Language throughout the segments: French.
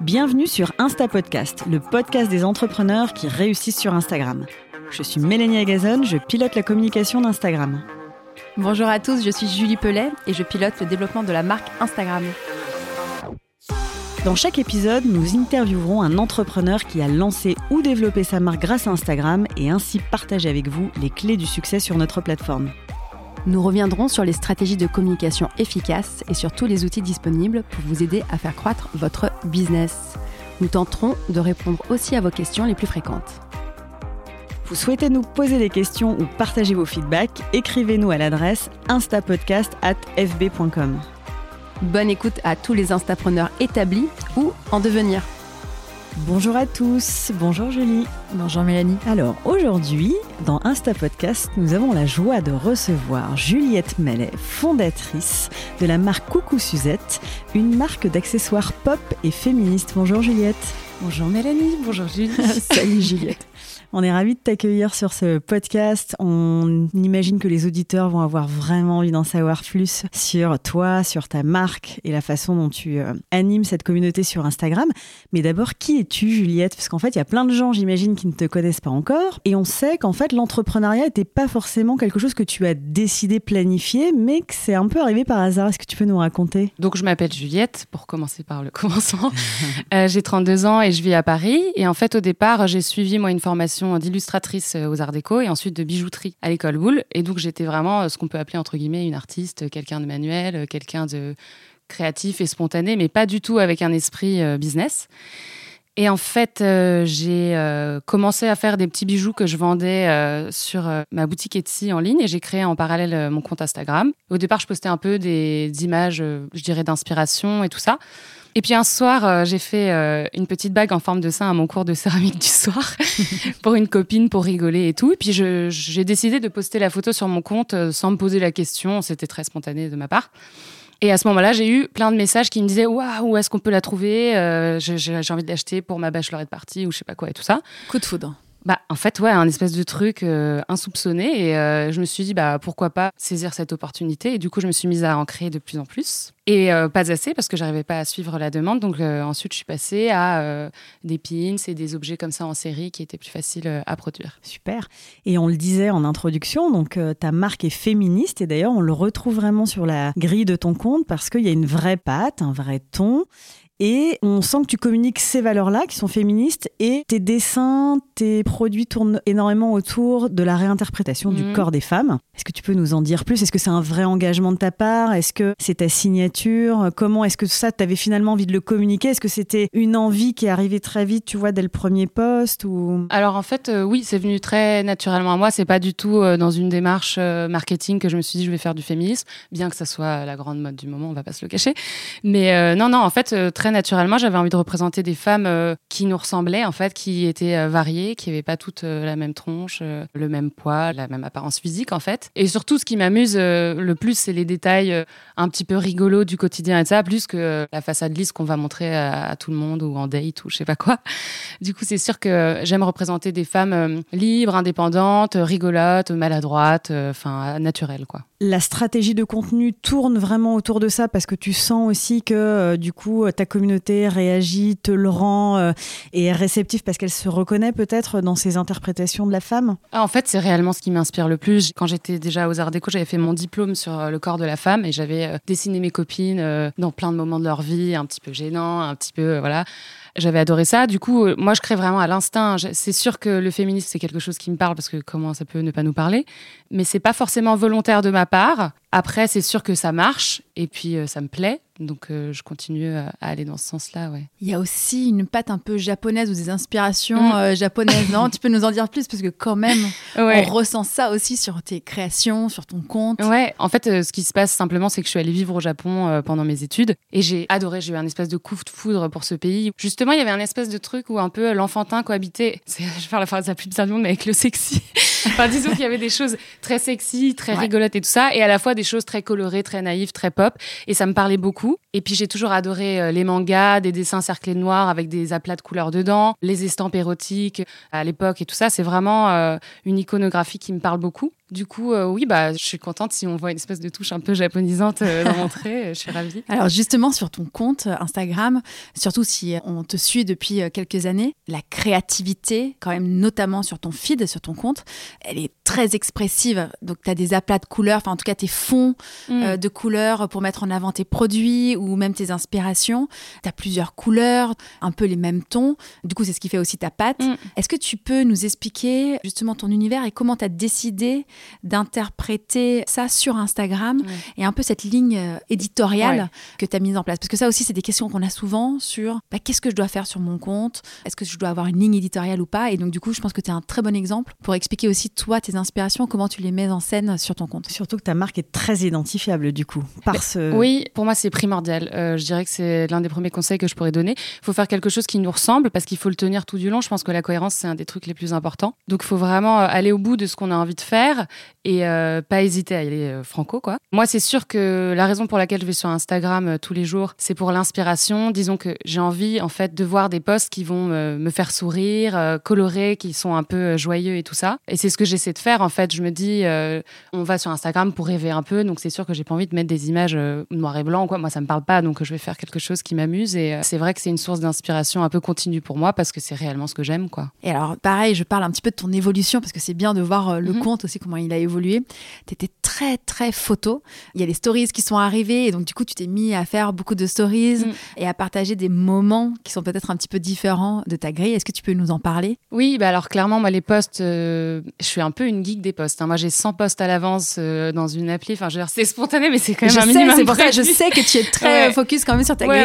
Bienvenue sur Insta Podcast, le podcast des entrepreneurs qui réussissent sur Instagram. Je suis Mélanie Agazon, je pilote la communication d'Instagram. Bonjour à tous, je suis Julie Pellet et je pilote le développement de la marque Instagram. Dans chaque épisode, nous interviewerons un entrepreneur qui a lancé ou développé sa marque grâce à Instagram et ainsi partager avec vous les clés du succès sur notre plateforme. Nous reviendrons sur les stratégies de communication efficaces et sur tous les outils disponibles pour vous aider à faire croître votre business. Nous tenterons de répondre aussi à vos questions les plus fréquentes. Vous souhaitez nous poser des questions ou partager vos feedbacks Écrivez-nous à l'adresse instapodcast.fb.com. Bonne écoute à tous les instapreneurs établis ou en devenir. Bonjour à tous, bonjour Julie. Bonjour Mélanie. Alors aujourd'hui, dans Insta Podcast, nous avons la joie de recevoir Juliette Mellet, fondatrice de la marque Coucou Suzette, une marque d'accessoires pop et féministe. Bonjour Juliette. Bonjour Mélanie, bonjour Julie. Salut Juliette. On est ravis de t'accueillir sur ce podcast. On imagine que les auditeurs vont avoir vraiment envie d'en savoir plus sur toi, sur ta marque et la façon dont tu euh, animes cette communauté sur Instagram. Mais d'abord, qui es-tu, Juliette? Parce qu'en fait, il y a plein de gens, j'imagine, qui ne te connaissent pas encore. Et on sait qu'en fait, l'entrepreneuriat n'était pas forcément quelque chose que tu as décidé planifier, mais que c'est un peu arrivé par hasard. Est-ce que tu peux nous raconter? Donc, je m'appelle Juliette, pour commencer par le commencement. euh, j'ai 32 ans et je vis à Paris. Et en fait, au départ, j'ai suivi, moi, une formation d'illustratrice euh, aux Arts Déco et ensuite de bijouterie à l'école Boulle. Et donc j'étais vraiment euh, ce qu'on peut appeler entre guillemets une artiste, quelqu'un de manuel, euh, quelqu'un de créatif et spontané, mais pas du tout avec un esprit business. Et en fait, euh, j'ai euh, commencé à faire des petits bijoux que je vendais euh, sur ma boutique Etsy en ligne et j'ai créé en parallèle mon compte Instagram. Au départ, je postais un peu des, des images, je dirais, d'inspiration et tout ça. Et puis un soir, j'ai fait une petite bague en forme de sein à mon cours de céramique du soir pour une copine pour rigoler et tout. Et puis j'ai décidé de poster la photo sur mon compte sans me poser la question. C'était très spontané de ma part. Et à ce moment-là, j'ai eu plein de messages qui me disaient Waouh, où est-ce qu'on peut la trouver? J'ai envie de l'acheter pour ma bachelorette partie ou je sais pas quoi et tout ça. Coup de foudre. Bah, en fait, ouais, un espèce de truc insoupçonné. Et je me suis dit, bah, pourquoi pas saisir cette opportunité. Et du coup, je me suis mise à en créer de plus en plus. Et euh, pas assez parce que j'arrivais pas à suivre la demande. Donc euh, ensuite, je suis passée à euh, des pins et des objets comme ça en série qui étaient plus faciles à produire. Super. Et on le disait en introduction, donc ta marque est féministe et d'ailleurs on le retrouve vraiment sur la grille de ton compte parce qu'il y a une vraie patte, un vrai ton. Et on sent que tu communiques ces valeurs-là qui sont féministes et tes dessins, tes produits tournent énormément autour de la réinterprétation du mhm. corps des femmes. Est-ce que tu peux nous en dire plus? Est-ce que c'est un vrai engagement de ta part? Est-ce que c'est ta signature? Comment est-ce que ça, tu avais finalement envie de le communiquer? Est-ce que c'était une envie qui est arrivée très vite, tu vois, dès le premier poste ou... Alors en fait, euh, oui, c'est venu très naturellement à moi. C'est pas du tout euh, dans une démarche euh, marketing que je me suis dit je vais faire du féminisme, bien que ça soit la grande mode du moment, on va pas se le cacher. Mais non, non, en fait, très naturellement, j'avais envie de représenter des femmes euh, qui nous ressemblaient, en fait, qui étaient euh, variées, qui n'avaient pas toutes euh, la même tronche, le même poids, la même apparence physique, en fait. Et surtout, ce qui m'amuse le plus, c'est les détails un petit peu rigolos du quotidien et ça, plus que la façade lisse qu'on va montrer à, tout le monde ou en date ou je sais pas quoi. Du coup, c'est sûr que j'aime représenter des femmes libres, indépendantes, rigolotes, maladroites, enfin, naturelles, quoi la stratégie de contenu tourne vraiment autour de ça parce que tu sens aussi que euh, du coup ta communauté réagit, te le rend euh, et est réceptive parce qu'elle se reconnaît peut-être dans ses interprétations de la femme ah, En fait, c'est réellement ce qui m'inspire le plus. Quand j'étais déjà aux Arts Déco, j'avais fait mon diplôme sur euh, le corps de la femme et j'avais dessiné mes copines dans plein de moments de leur vie, un petit peu gênants, un petit peu voilà. J'avais adoré ça. Du coup, euh, moi, je crée vraiment à l'instinct. C'est sûr que le féminisme, c'est quelque chose qui me parle parce que comment ça peut ne pas nous parler. Mais c'est pas forcément volontaire de ma part. Après, c'est sûr que ça marche et puis euh, ça me plaît. Donc euh, je continue à, aller dans ce sens-là, ouais. Il y a aussi une patte un peu japonaise ou des inspirations mm. japonaises, non Tu peux nous en dire plus parce que quand même, on ressent ça aussi sur tes créations, sur ton compte. Ouais, en fait, ce qui se passe simplement, c'est que je suis allée vivre au Japon pendant mes études et j'ai adoré. J'ai eu un espèce de coup de foudre pour ce pays. Justement, il y avait un espèce de truc où un peu l'enfantin cohabitait. Je vais faire la phrase la plus bizarre du monde, mais avec le sexy. Enfin, disons qu'il y avait des choses très sexy, très rigolotes et tout ça, et à la fois des choses très colorées, très naïves, très pop. Et ça me parlait beaucoup. Et puis j'ai toujours adoré euh, les mangas, des dessins cerclés de noir avec des aplats de couleurs dedans, les estampes érotiques à l'époque et tout ça. C'est vraiment euh, une iconographie qui me parle beaucoup. Du coup, euh, oui, bah, je suis contente si on voit une espèce de touche un peu japonisante euh, dans mon trait. Je suis ravie. Alors justement, sur ton compte Instagram, surtout si on te suit depuis quelques années, la créativité, quand même notamment sur ton feed, sur ton compte, elle est très expressive. Donc tu as des aplats de couleurs, enfin en tout cas tes fonds mm. de couleurs pour mettre en avant tes produits ou même tes inspirations. Tu as plusieurs couleurs, un peu les mêmes tons. Du coup, c'est ce qui fait aussi ta patte. Mm. Est-ce que tu peux nous expliquer justement ton univers et comment tu as décidé d'interpréter ça sur Instagram et un peu cette ligne euh, éditoriale que tu as mise en place Parce que ça aussi, c'est des questions qu'on a souvent sur bah, qu'est-ce que je dois faire sur mon compte? Est-ce que je dois avoir une ligne éditoriale ou pas? Et donc, du coup, je pense que tu es un très bon exemple pour expliquer aussi, toi, tes inspirations, comment tu les mets en scène sur ton compte. Surtout que ta marque est très identifiable, du coup. Par ce... Oui, pour moi, c'est primordial. Euh, je dirais que c'est l'un des premiers conseils que je pourrais donner. Il faut faire quelque chose qui nous ressemble parce qu'il faut le tenir tout du long. Je pense que la cohérence, c'est un des trucs les plus importants. Donc, il faut vraiment euh, aller au bout de ce qu'on a envie de faire et euh, pas hésiter à y aller euh, franco quoi. Moi c'est sûr que la raison pour laquelle je vais sur Instagram euh, tous les jours, c'est pour l'inspiration. Disons que j'ai envie en fait de voir des posts qui vont me faire sourire, colorés, qui sont un peu joyeux et tout ça. Et c'est ce que j'essaie de faire en fait. Je me dis on va sur Instagram pour rêver un peu, donc c'est sûr que j'ai pas envie de mettre des images noir et blanc quoi. Moi ça me parle pas, donc je vais faire quelque chose qui m'amuse et c'est vrai que c'est une source d'inspiration un peu continue pour moi parce que c'est réellement ce que j'aime quoi. Et alors pareil, je parle un petit peu de ton évolution parce que c'est bien de voir le mhm. compte aussi comment il a évolué tu étais très, très photo. Il y a les stories qui sont arrivées et donc, du coup, tu t'es mis à faire beaucoup de stories mm. et à partager des moments qui sont peut-être un petit peu différents de ta grille. Est-ce que tu peux nous en parler? Oui, bah alors clairement, moi, les posts, euh, je suis un peu une geek des posts. Hein. Moi, j'ai 100 posts à l'avance euh, dans une appli. Enfin, je c'est spontané, mais c'est quand même je un sais, minimum. Pour ça, je sais que tu es très focus quand même sur ta grille.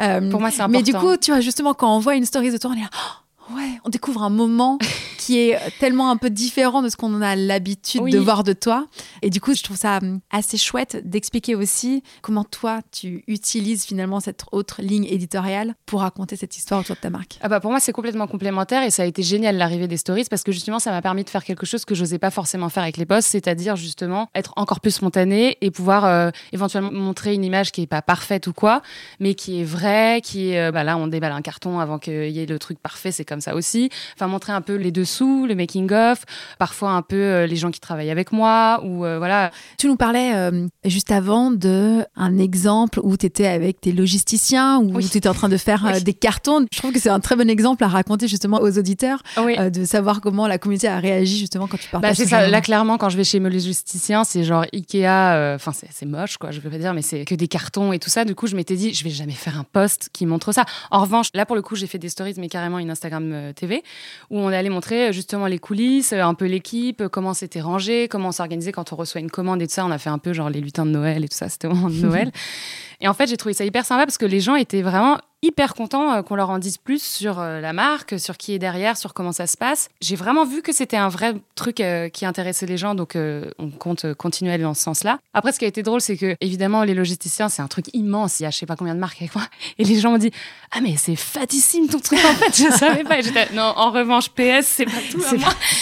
Euh, pour moi, c'est important. Mais du coup, tu vois, justement, quand on voit une story de toi, on est là, oh, ouais, on découvre un moment qui est tellement un peu différent de ce qu'on a l'habitude de voir de toi. Et du coup, je trouve ça hum, assez chouette d'expliquer aussi comment toi, tu utilises finalement cette autre ligne éditoriale pour raconter cette histoire autour de ta marque. Ah bah pour moi, c'est complètement complémentaire et ça a été génial l'arrivée des stories parce que justement, ça m'a permis de faire quelque chose que j'osais pas forcément faire avec les posts, c'est-à-dire justement être encore plus spontané et pouvoir euh, éventuellement montrer une image qui est pas parfaite ou quoi, mais qui est vraie, qui est, euh, bah là, on déballe un carton avant qu'il y ait le truc parfait, c'est comme ça aussi. Enfin, montrer un peu les deux le making of, parfois un peu euh, les gens qui travaillent avec moi ou euh, voilà. Tu nous parlais euh, juste avant de un exemple où tu étais avec tes logisticiens ou tu étais en train de faire des cartons. Je trouve que c'est un très bon exemple à raconter justement aux auditeurs de savoir comment la communauté a réagi justement quand tu partages. Bah, c'est ça. Là clairement quand je vais chez mes logisticiens, c'est genre Ikea enfin c'est moche quoi, je veux pas dire mais c'est que des cartons et tout ça. Du coup, je m'étais dit je vais jamais faire un post qui montre ça. En revanche, là pour le coup, j'ai fait des stories mais carrément une Instagram TV où on est allé montrer justement les coulisses, un peu l'équipe, comment c'était rangé, comment on s'organisait quand on reçoit une commande et tout ça. On a fait un peu genre les lutins de Noël et tout ça, c'était au moment de Noël. et en fait, j'ai trouvé ça hyper sympa parce que les gens étaient vraiment hyper contents euh, qu'on leur en dise plus sur euh, la marque, sur qui est derrière, sur comment ça se passe. J'ai vraiment vu que c'était un vrai truc euh, qui intéressait les gens, donc on compte continuer à aller dans ce sens-là. Après, ce qui a été drôle, c'est que évidemment, les logisticiens, c'est un truc immense. Il y a je sais pas combien de marques avec moi. Et les gens m'ont dit Ah, mais c'est fatissime ton truc en fait, je savais pas. non, en revanche, PS, c'est pas tout.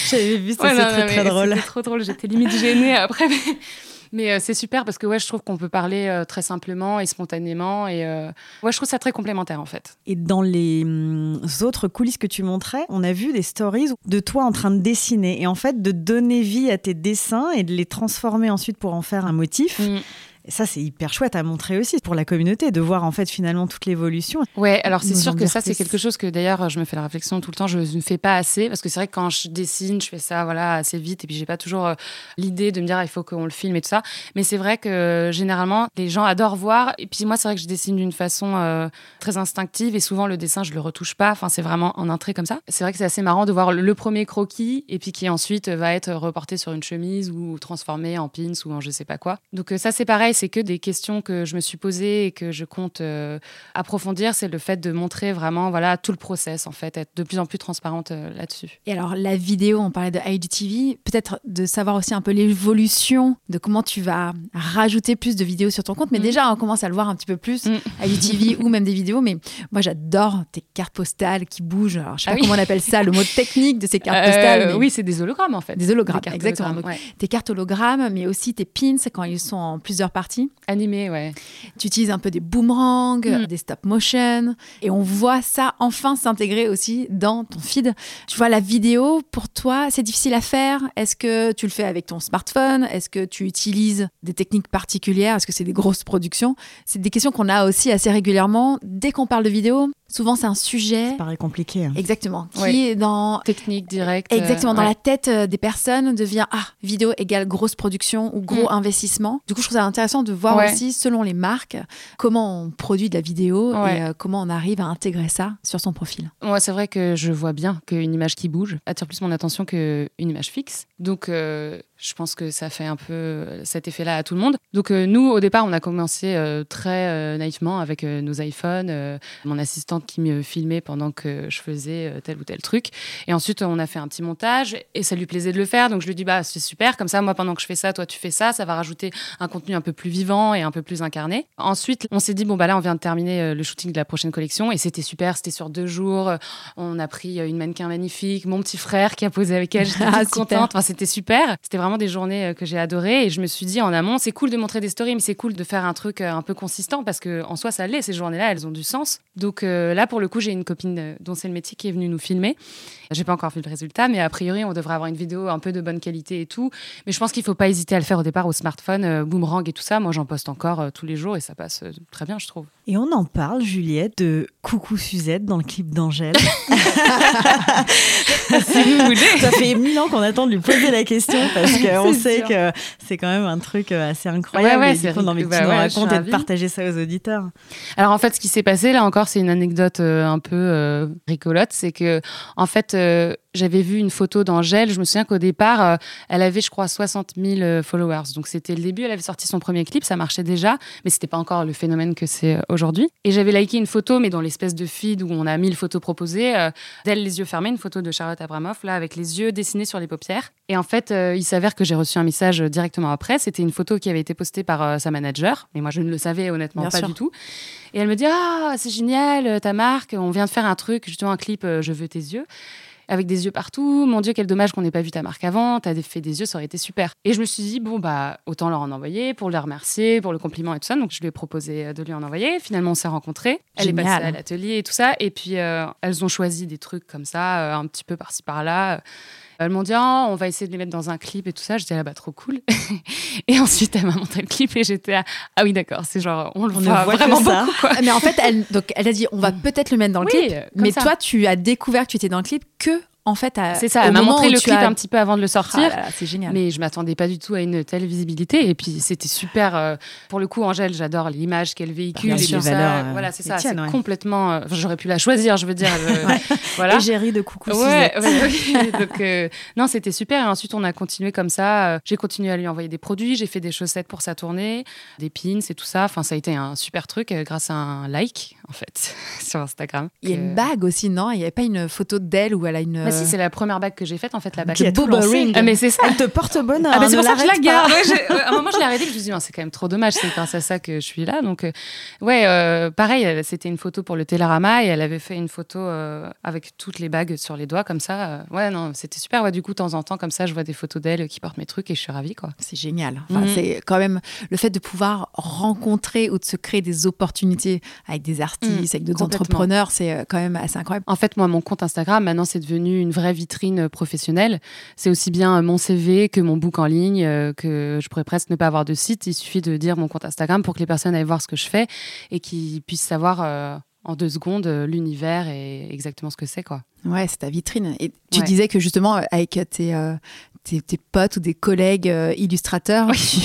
J'avais vu ça, c'est très, très drôle. C'était trop drôle, j'étais limite gênée après. Mais euh, c'est super parce que ouais, je trouve qu'on peut parler euh, très simplement et spontanément. Et euh, ouais, je trouve ça très complémentaire en fait. Et dans les hum, autres coulisses que tu montrais, on a vu des stories de toi en train de dessiner et en fait de donner vie à tes dessins et de les transformer ensuite pour en faire un motif. Mm ça, c'est hyper chouette à montrer aussi pour la communauté, de voir en fait finalement toute l'évolution. Ouais, alors c'est sûr que ça, c'est quelque chose que d'ailleurs, je me fais la réflexion tout le temps, je ne fais pas assez, parce que c'est vrai que quand je dessine, je fais ça voilà, assez vite, et puis j'ai pas toujours euh, l'idée de me dire, ah, il faut qu'on le filme et tout ça. Mais c'est vrai que généralement, les gens adorent voir, et puis moi, c'est vrai que je dessine d'une façon euh, très instinctive, et souvent le dessin, je le retouche pas, enfin, c'est vraiment en entrée comme ça. C'est vrai que c'est assez marrant de voir le premier croquis, et puis qui ensuite va être reporté sur une chemise ou transformé en pins ou en je sais pas quoi. Donc euh, ça, c'est pareil, c'est que des questions que je me suis posées et que je compte euh, approfondir, c'est le fait de montrer vraiment voilà tout le process en fait, être de plus en plus transparente euh, là-dessus. Et alors la vidéo, on parlait de IGTV, peut-être de savoir aussi un peu l'évolution de comment tu vas rajouter plus de vidéos sur ton compte, mais mm. déjà on commence à le voir un petit peu plus, mm. IGTV ou même des vidéos, mais moi j'adore tes cartes postales qui bougent. Alors, je sais ah pas comment on appelle ça, le mot technique de ces cartes euh, postales. Oui, c'est des hologrammes en fait. Des hologrammes, exactement. tes cartes hologrammes, mais aussi tes pins quand ils sont en plusieurs parties partie. Animé, ouais. Tu utilises un peu des boomerangs, Mm. des stop motion, et on voit ça enfin s'intégrer aussi dans ton feed. Tu vois, la vidéo, pour toi, c'est difficile à faire? Est-ce que tu le fais avec ton smartphone? Est-ce que tu utilises des techniques particulières? Est-ce que c'est des grosses productions? C'est des questions qu'on a aussi assez régulièrement. Dès qu'on parle de vidéo, souvent c'est un sujet. Ça paraît compliqué. hein. Exactement. Qui Ouais. est dans Technique directe. euh, Exactement, dans ouais. la tête euh, des personnes devient ah vidéo égale grosse production ou gros Mm. investissement. Du coup, je trouve ça intéressant de voir Ouais. aussi selon les marques comment on produit de la vidéo Ouais. et euh, comment on arrive à intégrer ça sur son profil. Moi, c'est vrai que je vois bien qu'une image qui bouge attire plus mon attention qu'une image fixe. Donc, euh, je pense que ça fait un peu cet effet-là à tout le monde. Donc, euh, nous, au départ, on a commencé euh, très euh, naïvement avec euh, nos iPhones, euh, mon assistante qui me filmait pendant que je faisais euh, tel ou tel truc. Et ensuite, on a fait un petit montage et ça lui plaisait de le faire. Donc, je lui dis, bah, c'est super. Comme ça, moi, pendant que je fais ça, toi, tu fais ça. Ça va rajouter un contenu un peu plus vivant et un peu plus incarné. Ensuite, on s'est dit, bon, bah là, on vient de terminer euh, le shooting de la prochaine collection et c'était super. C'était sur deux jours. On a pris euh, une mannequin magnifique, mon petit frère qui a posé avec elle. J'étais Ah, contente. Enfin, c'était super. C'était vraiment des journées euh, que j'ai adorées. Et je me suis dit en amont, c'est cool de montrer des stories, mais c'est cool de faire un truc euh, un peu consistant parce que en soi, ça l'est. Ces journées-là, elles ont du sens. Donc euh, là, pour le coup, j'ai une copine dont c'est le métier qui est venue nous filmer. J'ai pas encore vu le résultat, mais a priori, on devrait avoir une vidéo un peu de bonne qualité et tout. Mais je pense qu'il faut pas hésiter à le faire au départ au smartphone, euh, boomerang et tout ça. Moi, j'en poste encore euh, tous les jours et ça passe très bien, je trouve. Et on en parle, Juliette, de Coucou Suzette dans le clip d'Angèle. si vous voulez. Ça fait mille ans qu'on attend de lui poser la question parce C'est sait sûr. que c'est quand même un truc euh, assez incroyable. Ouais, ouais, et du coup, que nous Bah ouais, racontes et de ravie. partager ça aux auditeurs. Alors en fait, ce qui s'est passé là encore, c'est une anecdote euh, un peu euh, rigolote, c'est que en fait, euh, j'avais vu une photo d'Angèle. Je me souviens qu'au départ, euh, elle avait, je crois, 60 000 euh, followers. Donc c'était le début. Elle avait sorti son premier clip, ça marchait déjà, mais c'était pas encore le phénomène que c'est aujourd'hui. Et j'avais liké une photo, mais dans l'espèce de feed où on a 1000 photos proposées, euh, d'elle les yeux fermés, une photo de Charlotte Abramoff là avec les yeux dessinés sur les paupières. Et en fait, euh, il s'avère que j'ai reçu un message directement après. C'était une photo qui avait été postée par euh, sa manager, mais moi je ne le savais honnêtement Bien pas sûr. du tout. Et elle me dit Ah, c'est génial, euh, ta marque, on vient de faire un truc, justement un clip euh, Je veux tes yeux, avec des yeux partout. Mon Dieu, quel dommage qu'on n'ait pas vu ta marque avant, t'as fait des yeux, ça aurait été super. Et je me suis dit Bon, bah, autant leur en envoyer pour les remercier, pour le compliment et tout ça. Donc je lui ai proposé euh, de lui en envoyer. Finalement, on s'est rencontrés. Elle est passée à l'atelier et tout ça. Et puis, euh, elles ont choisi des trucs comme ça, euh, un petit peu par-ci par-là. Elles m'ont dit, Ah, on va essayer de les mettre dans un clip et tout ça. J'étais là, bah, trop cool. et ensuite, elle m'a montré le clip et j'étais là, ah oui, d'accord, c'est genre, on le On voit vraiment ça. beaucoup, quoi. Ah, Mais en fait, elle, donc, elle a dit on va peut-être le mettre dans le Oui, clip, euh, mais ça. toi, tu as découvert que tu étais dans le clip que en fait, à- C'est ça, elle m'a montré le clip as- un petit peu avant de le Ah sortir. là, c'est génial. Mais je m'attendais pas du tout à une telle visibilité. Et puis c'était super. euh, pour le coup, Angèle, j'adore l'image qu'elle véhicule Bien et sûr, ça. valeurs, euh, voilà, c'est les ça. C'est ouais. complètement. euh, enfin, J'aurais pu la choisir, je veux dire. je- voilà. Égérie de Coucou Ouais, Suzette. ouais, oui. Donc, euh, non, c'était super. Et ensuite, on a continué comme ça. Euh, J'ai continué à lui envoyer des produits. J'ai fait des chaussettes pour sa tournée, des pins et tout ça. Enfin, ça a été un super truc euh, grâce à un like, en fait, sur Instagram. Il y a une bague aussi, non? Il n'y avait pas une photo d'elle où elle a une. Bah, si, c'est la première bague que j'ai faite, en fait, la bague. Qui Boba. Ring. Ah, mais c'est ça. Elle te porte bonheur. Ah bah c'est pour ça que je la garde. Ouais, à un moment, je l'ai arrêtée. Je me suis dit, Non, c'est quand même trop dommage. C'est grâce à ça que je suis là. Donc, euh, ouais, euh, pareil, c'était une photo pour le Télérama et elle avait fait une photo euh, avec toutes les bagues sur les doigts, comme ça. Euh, ouais, non, c'était super. Ouais, du coup, de temps en temps, comme ça, je vois des photos d'elle qui portent mes trucs et je suis ravie, quoi. C'est génial. Enfin, Mhm. C'est quand même le fait de pouvoir rencontrer ou de se créer des opportunités avec des artistes, Mhm, avec d'autres complètement. entrepreneurs, c'est euh, quand même assez incroyable. En fait, moi, mon compte Instagram, maintenant, c'est devenu une vraie vitrine euh, professionnelle. C'est aussi bien euh, mon CV que mon book en ligne, que je pourrais presque ne pas avoir de site. Il suffit de dire mon compte Instagram pour que les personnes aillent voir ce que je fais et qu'ils puissent savoir euh, en deux secondes l'univers et exactement ce que c'est, quoi. Ouais, c'est ta vitrine. Et tu Ouais. disais que justement, avec tes, euh, tes, tes potes ou des collègues euh, illustrateurs, tu,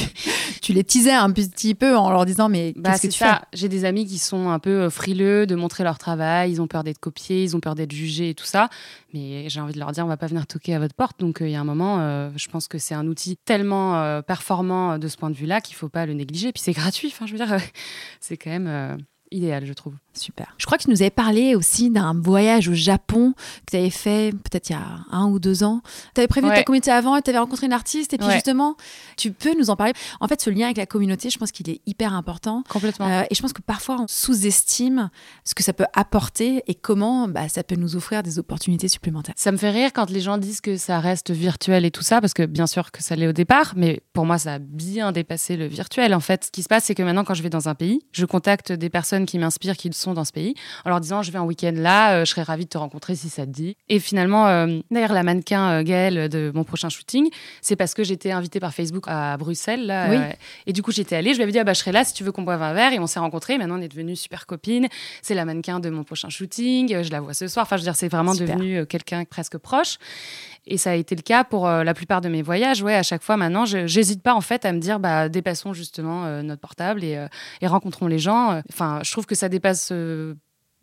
tu les teasais un petit peu en leur disant Mais Bah, qu'est-ce que tu ça. J'ai des amis qui sont un peu euh, frileux de montrer leur travail. Ils ont peur d'être copiés, ils ont peur d'être jugés et tout ça. Mais j'ai envie de leur dire, on va pas venir toquer à votre porte. Donc euh, il y a un moment, euh, je pense que c'est un outil tellement euh, performant de ce point de vue-là qu'il faut pas le négliger. Puis c'est gratuit. Enfin, je veux dire, c'est quand même idéal, je trouve. Super. Je crois que tu nous avais parlé aussi d'un voyage au Japon que tu avais fait peut-être il y a un ou deux ans. Tu avais prévu ta communauté avant et tu avais rencontré une artiste. Et puis justement, tu peux nous en parler. En fait, ce lien avec la communauté, je pense qu'il est hyper important. Complètement. Euh, et je pense que parfois, on sous-estime ce que ça peut apporter et comment bah, ça peut nous offrir des opportunités supplémentaires. Ça me fait rire quand les gens disent que ça reste virtuel et tout ça, parce que bien sûr que ça l'est au départ, mais pour moi, ça a bien dépassé le virtuel. En fait, ce qui se passe, c'est que maintenant, quand je vais dans un pays, je contacte des personnes qui m'inspirent, qui sont dans ce pays, en leur disant je vais un week-end là, euh, je serais ravie de te rencontrer si ça te dit. Et finalement, euh, d'ailleurs, la mannequin euh, Gaëlle de mon prochain shooting, c'est parce que j'étais invitée par Facebook à Bruxelles. Là, et du coup, j'étais allée, je lui avais dit ah, bah, je serai là si tu veux qu'on boive un verre. Et on s'est rencontrés. Maintenant, on est devenus super copines. C'est la mannequin de mon prochain shooting. Je la vois ce soir. Enfin, je veux dire, c'est vraiment devenu quelqu'un presque proche. Et ça a été le cas pour la plupart de mes voyages. Ouais, à chaque fois maintenant, j'hésite pas en fait à me dire bah dépassons justement notre portable et, et, rencontrons les gens. Enfin, je trouve que ça dépasse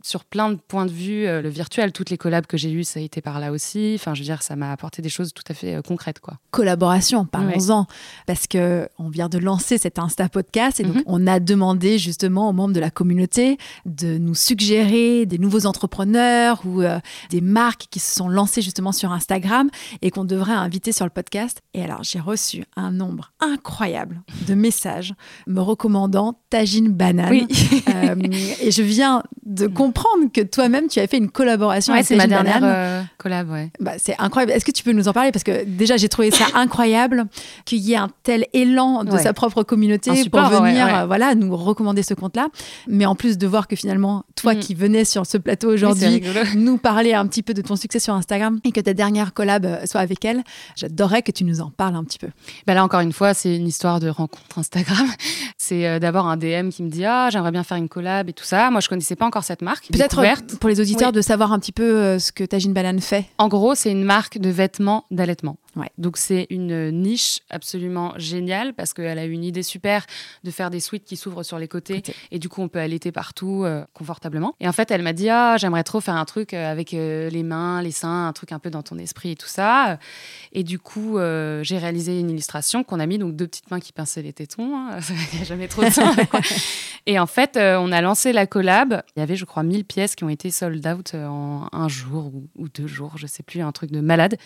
sur plein de points de vue, euh, le virtuel, toutes les collabs que j'ai eues, ça a été par là aussi. Enfin, je veux dire, ça m'a apporté des choses tout à fait euh, concrètes, quoi. Collaboration, parlons-en, parce que on vient de lancer cet Insta podcast et donc mhm. on a demandé justement aux membres de la communauté de nous suggérer des nouveaux entrepreneurs ou euh, des marques qui se sont lancées justement sur Instagram et qu'on devrait inviter sur le podcast. Et alors, j'ai reçu un nombre incroyable de messages me recommandant Tagine Banane. et je viens de comprendre comprendre que toi-même, tu as fait une collaboration avec c'est ma dernière euh, collab, ouais. Bah, c'est incroyable. Est-ce que tu peux nous en parler? Parce que déjà, j'ai trouvé ça incroyable qu'il y ait un tel élan de sa propre communauté pour venir euh, voilà, nous recommander ce compte-là. Mais en plus de voir que finalement, toi mm. qui venais sur ce plateau aujourd'hui, nous parler un petit peu de ton succès sur Instagram et que ta dernière collab euh, soit avec elle, j'adorerais que tu nous en parles un petit peu. Bah là, encore une fois, c'est une histoire de rencontre Instagram. C'est d'abord un DM qui me dit Ah, j'aimerais bien faire une collab et tout ça. Moi, je connaissais pas encore cette marque. Peut-être pour les auditeurs de savoir un petit peu euh, ce que Tajine Banane fait. En gros, c'est une marque de vêtements d'allaitement. Donc c'est une niche absolument géniale parce qu'elle a une idée super de faire des suites qui s'ouvrent sur les côtés et du coup on peut allaiter partout euh, confortablement. Et en fait elle m'a dit ah j'aimerais trop faire un truc euh, avec euh, les mains, les seins, un truc un peu dans ton esprit et tout ça. Et du coup j'ai réalisé une illustration qu'on a mis donc deux petites mains qui pinçaient les tétons. Hein. Il n'y a jamais trop de temps. et en fait on a lancé la collab. Il y avait je crois 1000 pièces qui ont été sold out en un jour ou, ou deux jours, je sais plus, un truc de malade.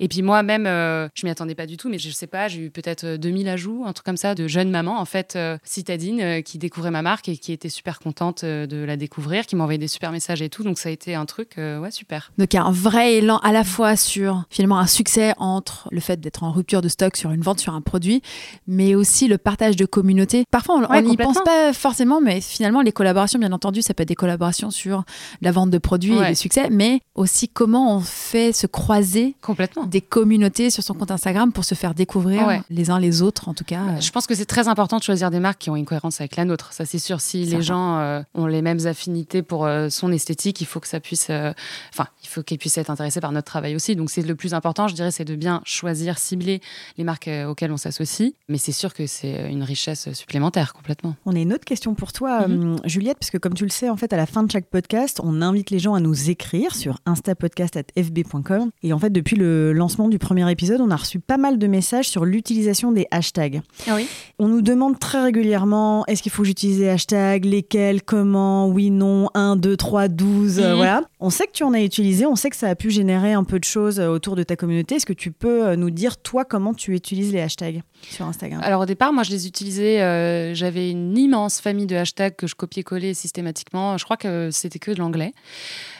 Et puis moi-même euh, je m'y attendais pas du tout, mais je sais pas, j'ai eu peut-être 2000 ajouts, un truc comme ça, de jeunes mamans, en fait, euh, citadines, euh, qui découvraient ma marque et qui étaient super contentes de la découvrir, qui m'envoyaient des super messages et tout. Donc ça a été un truc, ouais, super. Donc il y a un vrai élan à la fois sur finalement un succès entre le fait d'être en rupture de stock sur une vente sur un produit, mais aussi le partage de communauté. Parfois, on n'y pense pas forcément, mais finalement, les collaborations, bien entendu, ça peut être des collaborations sur la vente de produits et des succès, mais aussi comment on fait se croiser complètement des communautés sur son compte Instagram pour se faire découvrir les uns les autres, en tout cas. Euh. Je pense que c'est très important de choisir des marques qui ont une cohérence avec la nôtre. Ça, c'est sûr. Si les gens euh, ont les mêmes affinités pour euh, son esthétique, il faut que ça puisse. Enfin, il faut qu'ils puissent être intéressés par notre travail aussi. Donc, c'est le plus important, je dirais, c'est de bien choisir, cibler les marques auxquelles on s'associe. Mais c'est sûr que c'est une richesse supplémentaire, complètement. On a une autre question pour toi, mhm. Juliette, parce que comme tu le sais, en fait, à la fin de chaque podcast, on invite les gens à nous écrire sur instapodcast.fb.com. Et en fait, depuis le lancement du premier épisode, on a reçu pas mal de messages sur l'utilisation des hashtags. Ah oui. On nous demande très régulièrement est-ce qu'il faut que j'utilise des hashtags, lesquels, comment, oui, non, 1, 2, 3, 12, voilà. On sait que tu en as utilisé, on sait que ça a pu générer un peu de choses euh, autour de ta communauté. Est-ce que tu peux euh, nous dire, toi, comment tu utilises les hashtags sur Instagram? Alors au départ, moi, je les utilisais, euh, j'avais une immense famille de hashtags que je copiais-collais systématiquement. Je crois que c'était que de l'anglais.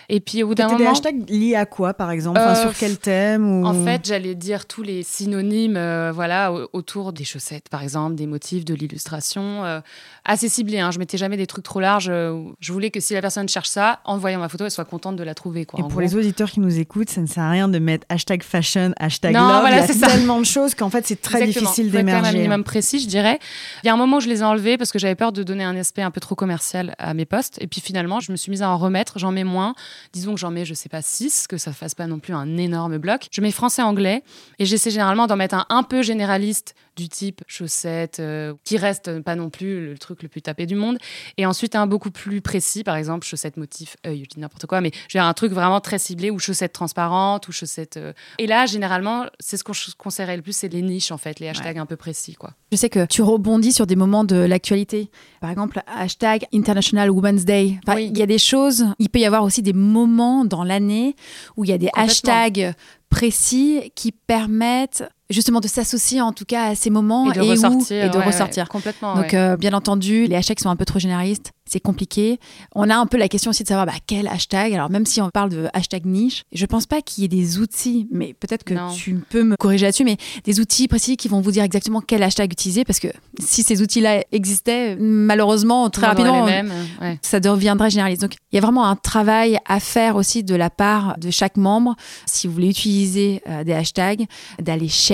Et puis au bout d'un moment. des hashtags liés à quoi, par exemple enfin, Sur quel thème ou... En fait, j'allais dire tous les synonymes voilà, autour des chaussettes, par exemple, des motifs, de l'illustration. assez ciblé, hein. je mettais jamais des trucs trop larges. je voulais que si la personne cherche ça, en voyant ma photo, elle soit contente de la trouver. Quoi, et pour les auditeurs qui nous écoutent, ça ne sert à rien de mettre hashtag fashion, hashtag love. Il y a tellement de choses qu'en fait, c'est très difficile d'émerger. un minimum précis, je dirais. Il y a un moment où je les ai enlevés parce que j'avais peur de donner un aspect un peu trop commercial à mes posts. Et puis finalement, je me suis mise à en remettre. J'en mets moins. Disons que j'en mets, je sais pas, 6, que ça fasse pas non plus un énorme bloc. Je mets français-anglais et j'essaie généralement d'en mettre un un peu généraliste du type chaussettes, euh, qui reste pas non plus le truc le plus tapé du monde. Et ensuite, un beaucoup plus précis, par exemple, chaussettes motif œil, je dis n'importe quoi, mais j'ai un truc vraiment très ciblé ou chaussettes transparentes ou chaussettes. euh. Et là, généralement, c'est ce qu'on conseillerait le plus, c'est les niches, en fait, les hashtags un peu précis, quoi. Je sais que tu rebondis sur des moments de l'actualité. Par exemple, hashtag International Women's Day. Enfin, Oui. Il y a des choses, il peut y avoir aussi des moments dans l'année où il y a des hashtags précis qui permettent justement de s'associer en tout cas à ces moments Et de ressortir. et de ouais, ressortir. ouais, complètement. Donc, ouais. euh, bien entendu, les hashtags sont un peu trop généralistes, c'est compliqué. On a un peu la question aussi de savoir bah, quel hashtag. Alors, même si on parle de hashtag niche, je pense pas qu'il y ait des outils, mais peut-être que Non. tu peux me corriger là-dessus, mais des outils précis qui vont vous dire exactement quel hashtag utiliser, parce que si ces outils-là existaient, malheureusement, très rapidement, mêmes, ouais. ça deviendrait généraliste. Donc, il y a vraiment un travail à faire aussi de la part de chaque membre. Si vous voulez utiliser euh, des hashtags, d'aller chercher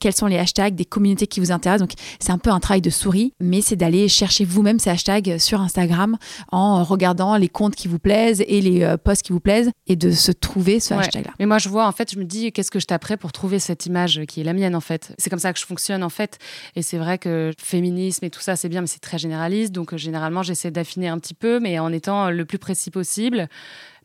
quels sont les hashtags des communautés qui vous intéressent. Donc, c'est un peu un travail de souris, mais c'est d'aller chercher vous-même ces hashtags sur Instagram en regardant les comptes qui vous plaisent et les euh, posts qui vous plaisent et de se trouver ce Ouais. hashtag-là. Mais moi, je vois, en fait, je me dis, qu'est-ce que je taperais pour trouver cette image qui est la mienne, en fait? C'est comme ça que je fonctionne, en fait. Et c'est vrai que féminisme et tout ça, c'est bien, mais c'est très généraliste. Donc, euh, généralement, j'essaie d'affiner un petit peu, mais en étant le plus précis possible.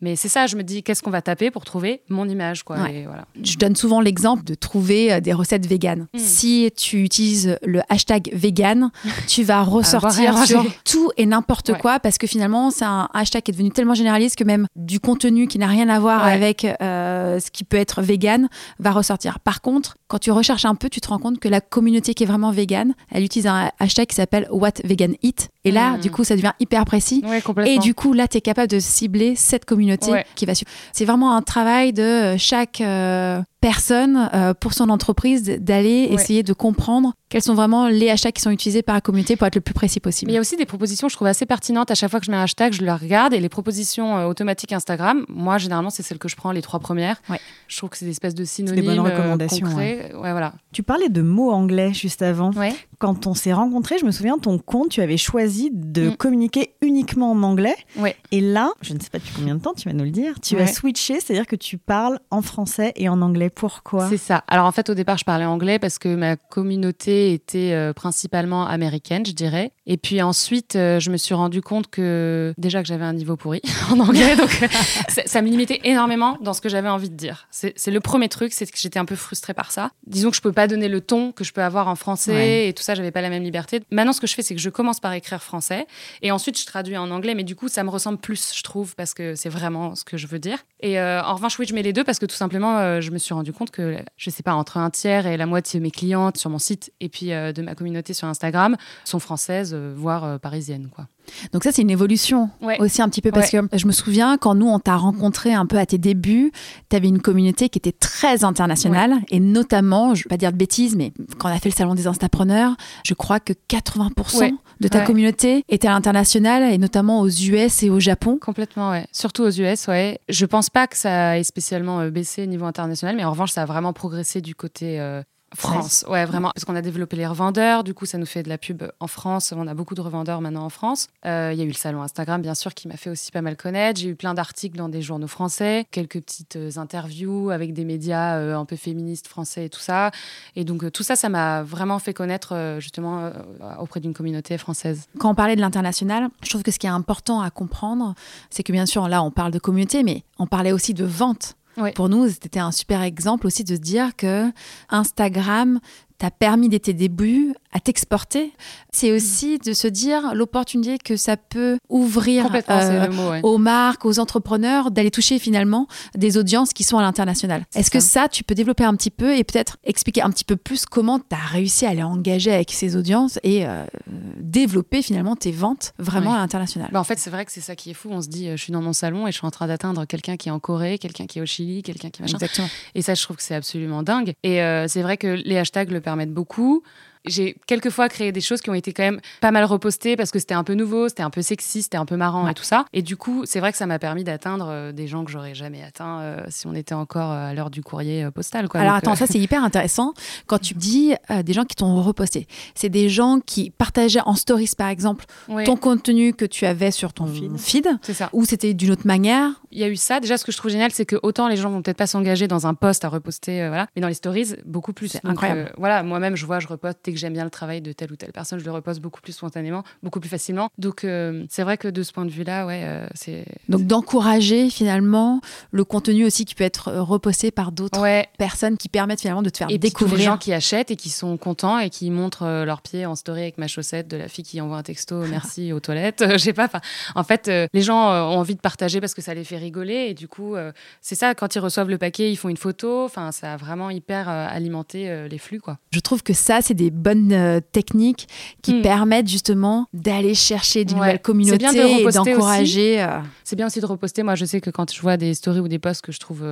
Mais c'est ça, je me dis, qu'est-ce qu'on va taper pour trouver mon image, quoi. Ouais. Et voilà. Je donne souvent l'exemple de trouver euh, des recettes véganes. Mm. Si tu utilises le hashtag vegan, tu vas ressortir sur tout et n'importe Ouais. quoi parce que finalement, c'est un hashtag qui est devenu tellement généraliste que même du contenu qui n'a rien à voir Ouais. avec euh, ce qui peut être vegan va ressortir. Par contre, quand tu recherches un peu, tu te rends compte que la communauté qui est vraiment vegan, elle utilise un hashtag qui s'appelle What Vegan Eat. Et là, Mm. du coup, ça devient hyper précis. Ouais. Et du coup, là, tu es capable de cibler cette communauté Ouais. qui va suivre. C'est vraiment un travail de euh, chaque euh, personne euh, pour son entreprise d'aller Ouais. essayer de comprendre quels sont vraiment les hashtags qui sont utilisés par la communauté pour être le plus précis possible. Mais il y a aussi des propositions, je trouve assez pertinentes. À chaque fois que je mets un hashtag, je le regarde. Et les propositions euh, automatiques Instagram, moi, généralement, c'est celles que je prends, les trois premières. Ouais. Je trouve que c'est des espèces de synonymes bonnes euh, recommandations. Ouais, voilà. Tu parlais de mots anglais juste avant. Quand on s'est rencontrés, je me souviens, ton compte, tu avais choisi de Mm. communiquer uniquement en anglais. Ouais. Et là, je ne sais pas depuis combien de temps, tu vas nous le dire, tu Ouais. as switché, c'est-à-dire que tu parles en français et en anglais. Pourquoi? C'est ça. Alors en fait, au départ, je parlais anglais parce que ma communauté était euh, principalement américaine, je dirais. Et puis ensuite, euh, je me suis rendu compte que déjà que j'avais un niveau pourri en anglais, donc ça, me limitait énormément dans ce que j'avais envie de dire. C'est le premier truc, c'est que j'étais un peu frustrée par ça. Disons que je peux pas donner le ton que je peux avoir en français Ouais. et tout ça, j'avais pas la même liberté. Maintenant, ce que je fais, c'est que je commence par écrire français et ensuite je traduis en anglais, mais du coup, ça me ressemble plus, je trouve, parce que c'est vraiment ce que je veux dire. Et euh, en revanche, oui, je mets les deux parce que tout simplement, euh, je me suis rendu compte que, je sais pas, entre un tiers et la moitié de mes clientes sur mon site et puis euh, de ma communauté sur Instagram sont françaises, voire euh, parisiennes, quoi. Donc ça, c'est une évolution Ouais. aussi un petit peu parce que je me souviens quand nous, on t'a rencontré un peu à tes débuts, tu avais une communauté qui était très internationale et notamment, je vais pas dire de bêtises, mais quand on a fait le salon des instapreneurs, je crois que 80% Ouais. de ta communauté était à l'international et notamment aux US et au Japon. Complètement, ouais. Surtout aux US, ouais. Je pense pas que ça ait spécialement euh, baissé au niveau international, mais en revanche, ça a vraiment progressé du côté euh, France. Ouais, vraiment. Parce qu'on a développé les revendeurs, du coup, ça nous fait de la pub en France. On a beaucoup de revendeurs maintenant en France. Euh, Il y a eu le salon Instagram, bien sûr, qui m'a fait aussi pas mal connaître. J'ai eu plein d'articles dans des journaux français, quelques petites euh, interviews avec des médias euh, un peu féministes français et tout ça. Et donc, euh, tout ça, ça m'a vraiment fait connaître, justement, auprès d'une communauté française. Quand on parlait de l'international, je trouve que ce qui est important à comprendre, c'est que bien sûr, là, on parle de communauté, mais on parlait aussi de vente. Pour nous, c'était un super exemple aussi de dire que Instagram t'a permis dès tes débuts à t'exporter. C'est aussi de se dire l'opportunité que ça peut ouvrir euh, le mot, ouais. aux marques, aux entrepreneurs, d'aller toucher finalement des audiences qui sont à l'international. Est-ce que ça. tu peux développer un petit peu et peut-être expliquer un petit peu plus comment tu as réussi à les engager avec ces audiences et euh, développer finalement tes ventes vraiment à l'international? Bah, en fait, c'est vrai que c'est ça qui est fou. On se dit, euh, je suis dans mon salon et je suis en train d'atteindre quelqu'un qui est en Corée, quelqu'un qui est au Chili, quelqu'un qui est machin. Exactement. Et ça, je trouve que c'est absolument dingue. Et euh, c'est vrai que les hashtags le permettent beaucoup. J'ai quelquefois créé des choses qui ont été quand même pas mal repostées parce que c'était un peu nouveau, c'était un peu sexy, c'était un peu marrant et tout ça. Et du coup, c'est vrai que ça m'a permis d'atteindre euh, des gens que j'aurais jamais atteints euh, si on était encore euh, à l'heure du courrier postal. Quoi. Alors Donc, attends, ça c'est hyper intéressant. Quand tu dis euh, des gens qui t'ont reposté, c'est des gens qui partageaient en stories par exemple ton contenu que tu avais sur ton Feed. feed, c'est ça. ou c'était d'une autre manière? Il y a eu ça. Déjà, ce que je trouve génial, c'est que autant les gens vont peut-être pas s'engager dans un post à reposter, euh, voilà, mais dans les stories, beaucoup plus. C'est incroyable. voilà, moi-même, je vois, je reposte dès que j'aime bien le travail de telle ou telle personne, je le reposte beaucoup plus spontanément, beaucoup plus facilement. Donc, euh, c'est vrai que de ce point de vue-là, ouais, euh, c'est. Donc d'encourager finalement le contenu aussi qui peut être euh, reposté par d'autres Ouais. personnes qui permettent finalement de te faire Et découvrir. gens qui achètent et qui sont contents et qui montrent leurs pieds en story avec ma chaussette de la fille qui envoie un texto merci aux toilettes. Je sais pas. En fait, les gens ont envie de partager parce que ça les fait rigoler et du coup, c'est ça. Quand ils reçoivent le paquet, ils font une photo. Enfin, ça a vraiment hyper alimenté les flux, quoi. Je trouve que ça, c'est des bonnes euh, techniques qui Mm. permettent justement d'aller chercher d'une Ouais. nouvelle communauté C'est bien de et d'encourager. euh, C'est bien aussi de reposter. Moi, je sais que quand je vois des stories ou des posts que je trouve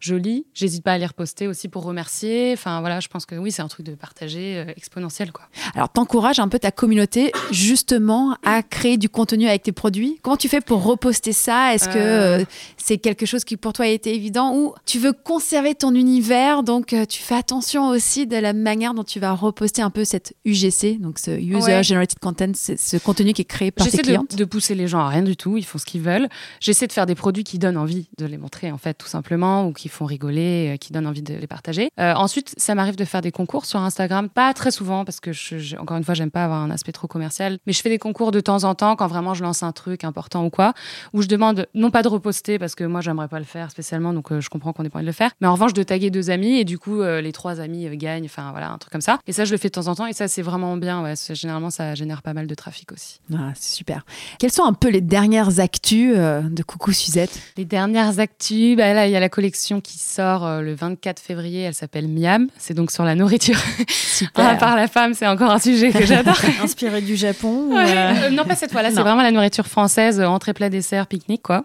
euh, jolis, j'hésite pas à les reposter aussi pour remercier. Enfin, voilà, je pense que oui, c'est un truc de partager euh, exponentiel, quoi. Alors, t'encourages un peu ta communauté justement à créer du contenu avec tes produits. Comment tu fais pour reposter ça? Est-ce que Euh. euh, c'est quelque chose qui pour toi a été évident? Ou tu veux conserver ton univers donc tu fais attention aussi de la manière dont tu vas reposter un peu cette UGC, donc ce User Ouais. Generated Content, ce contenu qui est créé par tes J'essaie clientes de, de pousser les gens à rien du tout, ils font ce qu'ils veulent. J'essaie de faire des produits qui donnent envie de les montrer, en fait, tout simplement, ou qui font rigoler, euh, qui donnent envie de les partager. Euh, ensuite, ça m'arrive de faire des concours sur Instagram, pas très souvent, parce que, je, je- encore une fois, j'aime pas avoir un aspect trop commercial, mais je fais des concours de temps en temps, quand vraiment je lance un truc important ou quoi, où je demande, non pas de reposter, parce que moi, j'aimerais pas le faire spécialement, donc euh, je comprends qu'on n'ait pas envie de le faire, mais en revanche, de taguer deux amis, et du coup, euh, les trois amis gagnent, enfin, voilà, un truc comme ça. Et ça, je le fais de temps en temps, et ça, c'est vraiment bien, ouais. Généralement, ça génère pas mal de trafic aussi. Ah, c'est super. Quelles sont un peu les dernières actus de Coucou Suzette? Les dernières actus, bah là, il y a la collection qui sort euh, le 24 février. Elle s'appelle Miam. C'est donc sur la nourriture. Super. À part la femme, c'est encore un sujet que j'adore. Inspiré du Japon Ouais, euh, euh, non, pas cette fois-là. C'est vraiment la nourriture française, entrée, plat, dessert, pique-nique, quoi.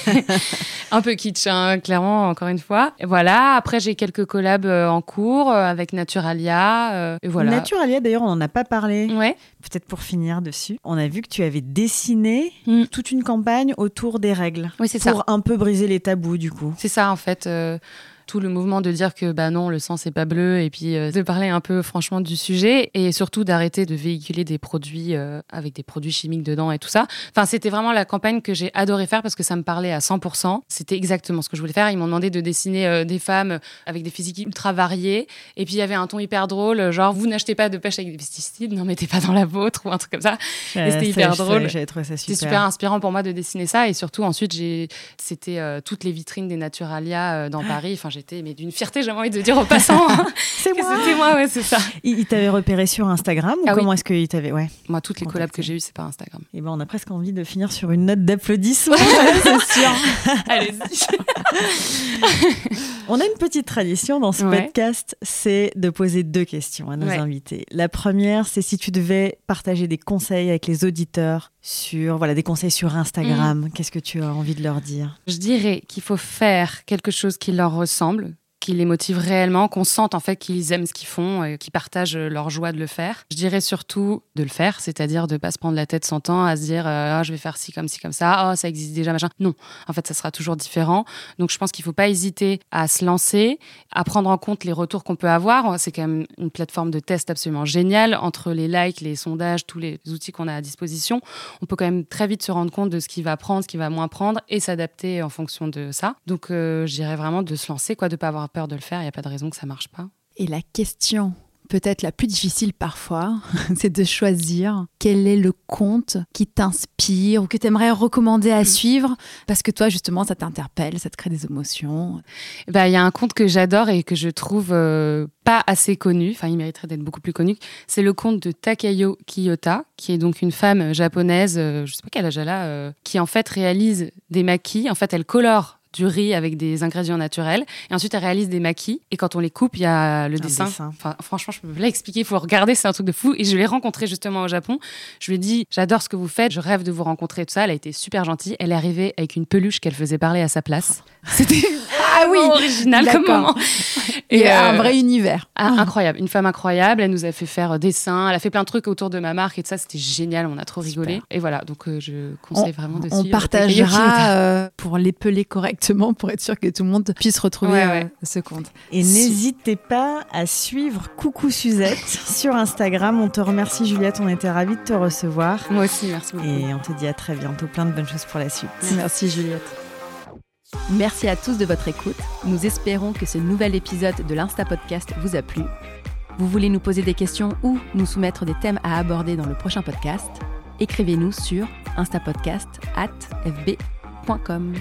un peu kitsch, hein, clairement, encore une fois. Et voilà. Après, j'ai quelques collabs en cours avec Naturalia. et voilà. Naturalia, d'ailleurs, on n'en a pas parlé. Ouais. Peut-être pour finir dessus. On a vu que tu avais dessiné Mm. toute une campagne autour des règles. Oui, c'est ça. Pour un peu briser les tabous, du coup. C'est ça en fait. Euh, tout le mouvement de dire que bah non, le sang c'est pas bleu, et puis euh, de parler un peu franchement du sujet, et surtout d'arrêter de véhiculer des produits euh, avec des produits chimiques dedans et tout ça. Enfin, c'était vraiment la campagne que j'ai adoré faire parce que ça me parlait à 100%. C'était exactement ce que je voulais faire. Ils m'ont demandé de dessiner euh, des femmes avec des physiques ultra variées, et puis il y avait un ton hyper drôle, genre vous n'achetez pas de pêche avec des pesticides, n'en mettez pas dans la vôtre ou un truc comme ça. Euh, c'était hyper drôle. J'avais trouvé ça super. C'était super inspirant pour moi de dessiner ça et surtout ensuite j'ai c'était toutes les vitrines des Naturalia dans Paris. Enfin j'étais mais d'une fierté j'avais envie de dire passants hein, C'est moi. c'était moi ouais c'est ça. Il, il t'avait repéré sur Instagram ou Ah oui. comment est-ce qu'il t'avait Ouais. Moi toutes les collabs que j'ai eues c'est pas Instagram. Et ben on a presque envie de finir sur une note d'applaudissements. c'est sûr. Allez-y. On a une petite tradition dans ce Ouais. podcast, c'est de poser deux questions à nos Ouais. invités. La première, c'est si tu devais partager des conseils avec les auditeurs sur voilà des conseils sur Instagram, Mm. qu'est-ce que tu as envie de leur dire? Je dirais qu'il faut faire quelque chose qui leur ressemble, qui les motive réellement, qu'on sente en fait qu'ils aiment ce qu'ils font, et qu'ils partagent leur joie de le faire. Je dirais surtout de le faire, c'est-à-dire de pas se prendre la tête 100 ans à se dire euh, Ah, je vais faire ci comme ci comme ça, oh ça existe déjà machin. Non, en fait ça sera toujours différent. Donc je pense qu'il faut pas hésiter à se lancer, à prendre en compte les retours qu'on peut avoir. C'est quand même une plateforme de test absolument géniale entre les likes, les sondages, tous les outils qu'on a à disposition. On peut quand même très vite se rendre compte de ce qui va prendre, ce qui va moins prendre et s'adapter en fonction de ça. Donc euh, je dirais vraiment de se lancer, quoi, de pas avoir peur de le faire. Il n'y a pas de raison que ça marche pas. Et la question peut-être la plus difficile parfois, c'est de choisir quel est le compte qui t'inspire ou que tu aimerais recommander à suivre parce que toi justement ça t'interpelle, ça te crée des émotions. Bah, il y a un compte que j'adore et que je trouve euh, pas assez connu, enfin il mériterait d'être beaucoup plus connu, c'est le compte de Takayo Kiyota, qui est donc une femme japonaise, euh, je sais pas quel âge elle a, euh, qui en fait réalise des maquis, en fait elle colore du riz avec des ingrédients naturels. Et ensuite, elle réalise des maquis. Et quand on les coupe, il y a le dessin. dessin. Enfin, franchement, je peux pas l'expliquer. Il faut regarder. C'est un truc de fou. Et je l'ai rencontrée justement au Japon. Je lui ai dit, j'adore ce que vous faites. Je rêve de vous rencontrer. Tout ça. Elle a été super gentille. Elle est arrivée avec une peluche qu'elle faisait parler à sa place. C'était ah oui, original comme moment. A un euh, vrai univers. ah, incroyable, une femme incroyable. Elle nous a fait faire euh, dessin, elle a fait plein de trucs autour de ma marque et tout ça, c'était génial. On a trop rigolé. Et voilà, donc euh, je conseille vraiment de On suivre. Takayuki partagera euh, pour l'épeler correctement pour être sûr que tout le monde puisse retrouver Ouais, euh, ouais. ce compte. Et n'hésitez pas à suivre Coucou Suzette sur Instagram. On te remercie Juliette, on était ravis de te recevoir. Moi aussi, merci beaucoup. Et on te dit à très bientôt. Plein de bonnes choses pour la suite. Merci Juliette. Merci à tous de votre écoute. Nous espérons que ce nouvel épisode de l'Insta Podcast vous a plu. Vous voulez nous poser des questions ou nous soumettre des thèmes à aborder dans le prochain podcast? Écrivez-nous sur instapodcast at fb.com.